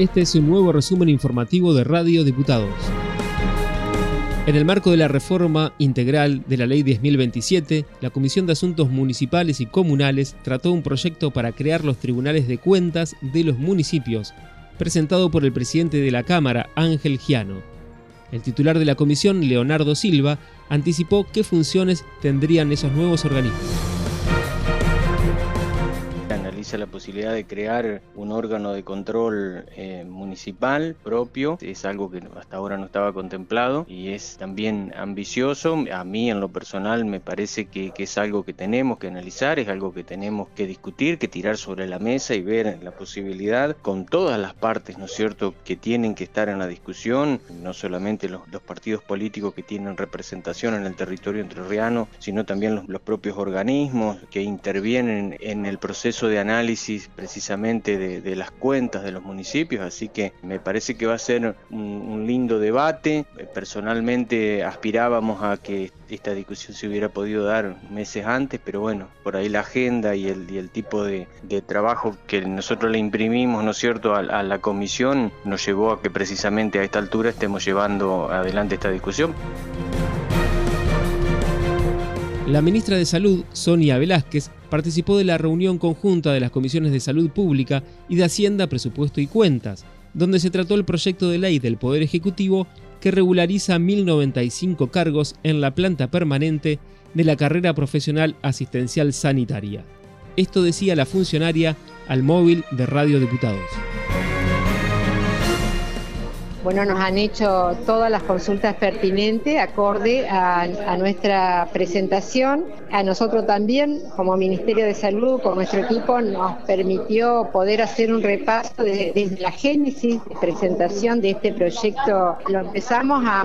Este es un nuevo resumen informativo de Radio Diputados. En el marco de la reforma integral de la Ley 10.027, la Comisión de Asuntos Municipales y Comunales trató un proyecto para crear los tribunales de cuentas de los municipios, presentado por el presidente de la Cámara, Ángel Giano. El titular de la comisión, Leonardo Silva, anticipó qué funciones tendrían esos nuevos organismos la posibilidad de crear un órgano de control eh, municipal propio. Es algo que hasta ahora no estaba contemplado y es también ambicioso. A mí en lo personal me parece que, es algo que tenemos que analizar, es algo que tenemos que discutir, que tirar sobre la mesa y ver la posibilidad con todas las partes, ¿no es cierto?, que tienen que estar en la discusión, no solamente los, partidos políticos que tienen representación en el territorio entrerriano, sino también los, los propios organismos que intervienen en el proceso de análisis análisis precisamente de, las cuentas de los municipios, así que me parece que va a ser un, lindo debate. Personalmente aspirábamos a que esta discusión se hubiera podido dar meses antes, pero bueno, por ahí la agenda y el, tipo de, trabajo que nosotros le imprimimos, ¿no es cierto?, a la comisión nos llevó a que precisamente a esta altura estemos llevando adelante esta discusión. La ministra de Salud, Sonia Velázquez, participó de la reunión conjunta de las comisiones de Salud Pública y de Hacienda, Presupuesto y Cuentas, donde se trató el proyecto de ley del Poder Ejecutivo que regulariza 1.095 cargos en la planta permanente de la carrera profesional asistencial sanitaria. Esto decía la funcionaria al móvil de Radio Diputados. Bueno, nos han hecho todas las consultas pertinentes acorde a, nuestra presentación. A nosotros también, como Ministerio de Salud, con nuestro equipo, nos permitió poder hacer un repaso desde la génesis de presentación de este proyecto. Lo empezamos a,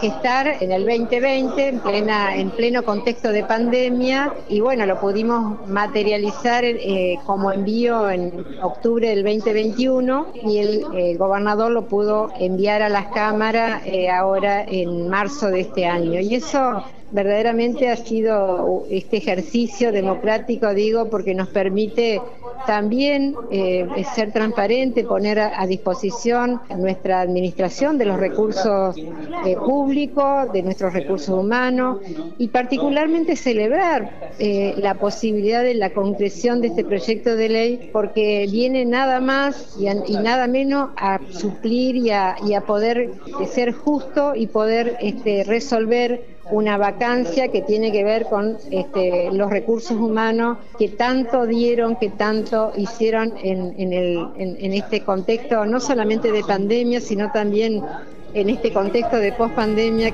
gestar en el 2020, en, plena, en pleno contexto de pandemia, y bueno, lo pudimos materializar eh, como envío en octubre del 2021 y el, el gobernador lo pudo enviar enviar a las cámaras eh, ahora en marzo de este año. Y eso verdaderamente ha sido este ejercicio democrático, digo, porque nos permite también eh, ser transparente, poner a, disposición nuestra administración de los recursos eh, públicos, de nuestros recursos humanos y particularmente celebrar eh, la posibilidad de la concreción de este proyecto de ley porque viene nada más y, nada menos a suplir y a, poder ser justo y poder este, resolver una vacancia que tiene que ver con este, los recursos humanos que tanto dieron, que tanto hicieron en, en, este contexto, no solamente de pandemia, sino también en este contexto de pospandemia.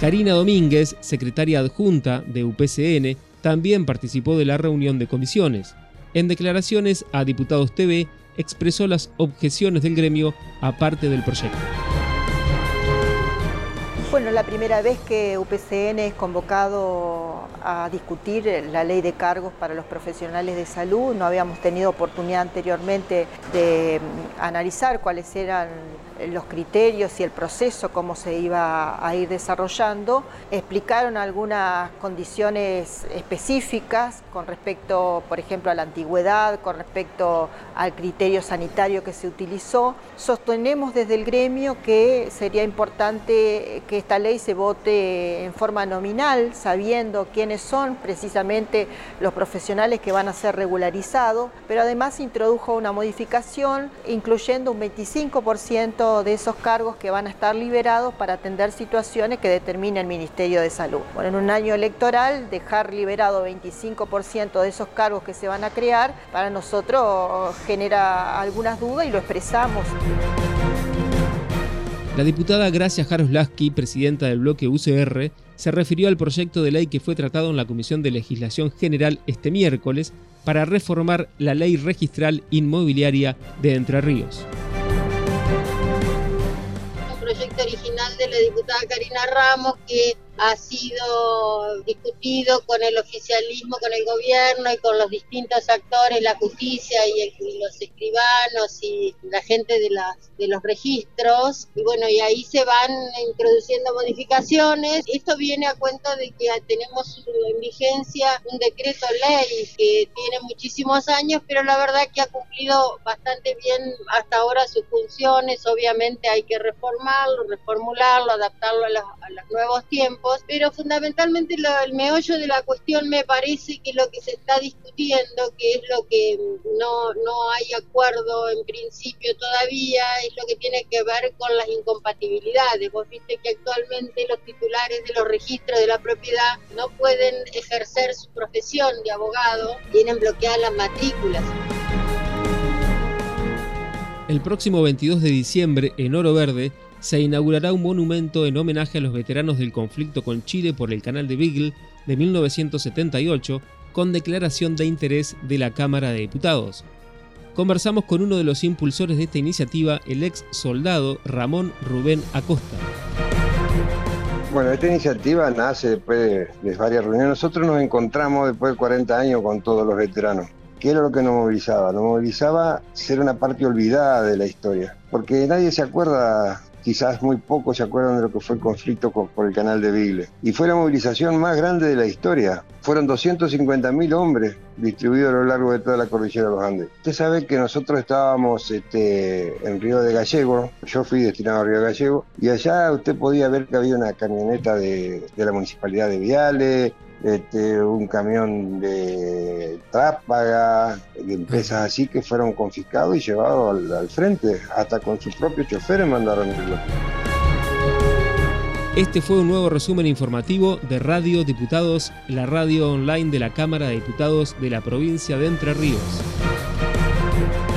Karina Domínguez, secretaria adjunta de UPCN, también participó de la reunión de comisiones. En declaraciones a Diputados TV, expresó las objeciones del gremio aparte del proyecto. Bueno, la primera vez que UPCN es convocado a discutir la ley de cargos para los profesionales de salud. No habíamos tenido oportunidad anteriormente de mm, analizar cuáles eran los criterios y el proceso, cómo se iba a ir desarrollando. Explicaron algunas condiciones específicas con respecto, por ejemplo, a la antigüedad, con respecto al criterio sanitario que se utilizó. Sostenemos desde el gremio que sería importante que esta ley se vote en forma nominal, sabiendo quiénes son precisamente los profesionales que van a ser regularizados, pero además introdujo una modificación incluyendo un 25% de esos cargos que van a estar liberados para atender situaciones que determine el Ministerio de Salud. Bueno, en un año electoral, dejar liberado 25% de esos cargos que se van a crear, para nosotros genera algunas dudas y lo expresamos. La diputada Gracia Jaroslaski, presidenta del bloque UCR, se refirió al proyecto de ley que fue tratado en la Comisión de Legislación General este miércoles para reformar la ley registral inmobiliaria de Entre Ríos. El proyecto original de la diputada Karina Ramos que ha sido discutido con el oficialismo, con el gobierno y con los distintos actores, la justicia y, los escribanos y la gente de, las, de los registros. Y bueno, y ahí se van introduciendo modificaciones. Esto viene a cuenta de que tenemos en vigencia un decreto ley que tiene muchísimos años, pero la verdad que ha cumplido bastante bien hasta ahora sus funciones. Obviamente hay que reformarlo, reformularlo, adaptarlo a los, a los nuevos tiempos, pero fundamentalmente el meollo de la cuestión me parece que lo que se está discutiendo, que es lo que no, no hay acuerdo en principio todavía, es lo que tiene que ver con las incompatibilidades. Vos viste que actualmente los titulares de los registros de la propiedad no pueden ejercer su profesión de abogado, tienen bloqueadas las matrículas. El próximo 22 de diciembre, en Oro Verde, se inaugurará un monumento en homenaje a los veteranos del conflicto con Chile por el Canal de Beagle de 1978, con declaración de interés de la Cámara de Diputados. Conversamos con uno de los impulsores de esta iniciativa, el ex soldado Ramón Rubén Acosta. Bueno, esta iniciativa nace después de, varias reuniones. Nosotros nos encontramos después de 40 años con todos los veteranos. ¿Qué era lo que nos movilizaba? Nos movilizaba ser una parte olvidada de la historia, porque nadie se acuerda quizás muy pocos se acuerdan de lo que fue el conflicto por el canal de Bigle. Y fue la movilización más grande de la historia. Fueron 250.000 hombres distribuidos a lo largo de toda la cordillera de los Andes. Usted sabe que nosotros estábamos este, en Río de Gallego, yo fui destinado a Río de Gallego, y allá usted podía ver que había una camioneta de, de la Municipalidad de Viale, este, un camión de trápaga, empresas así que fueron confiscados y llevados al, frente, hasta con sus propios choferes mandaron bloque. Este fue un nuevo resumen informativo de Radio Diputados, la radio online de la Cámara de Diputados de la provincia de Entre Ríos.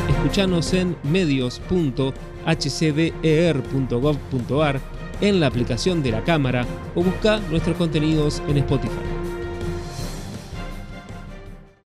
Escuchanos en medios.hcder.gov.ar, en la aplicación de la Cámara o busca nuestros contenidos en Spotify.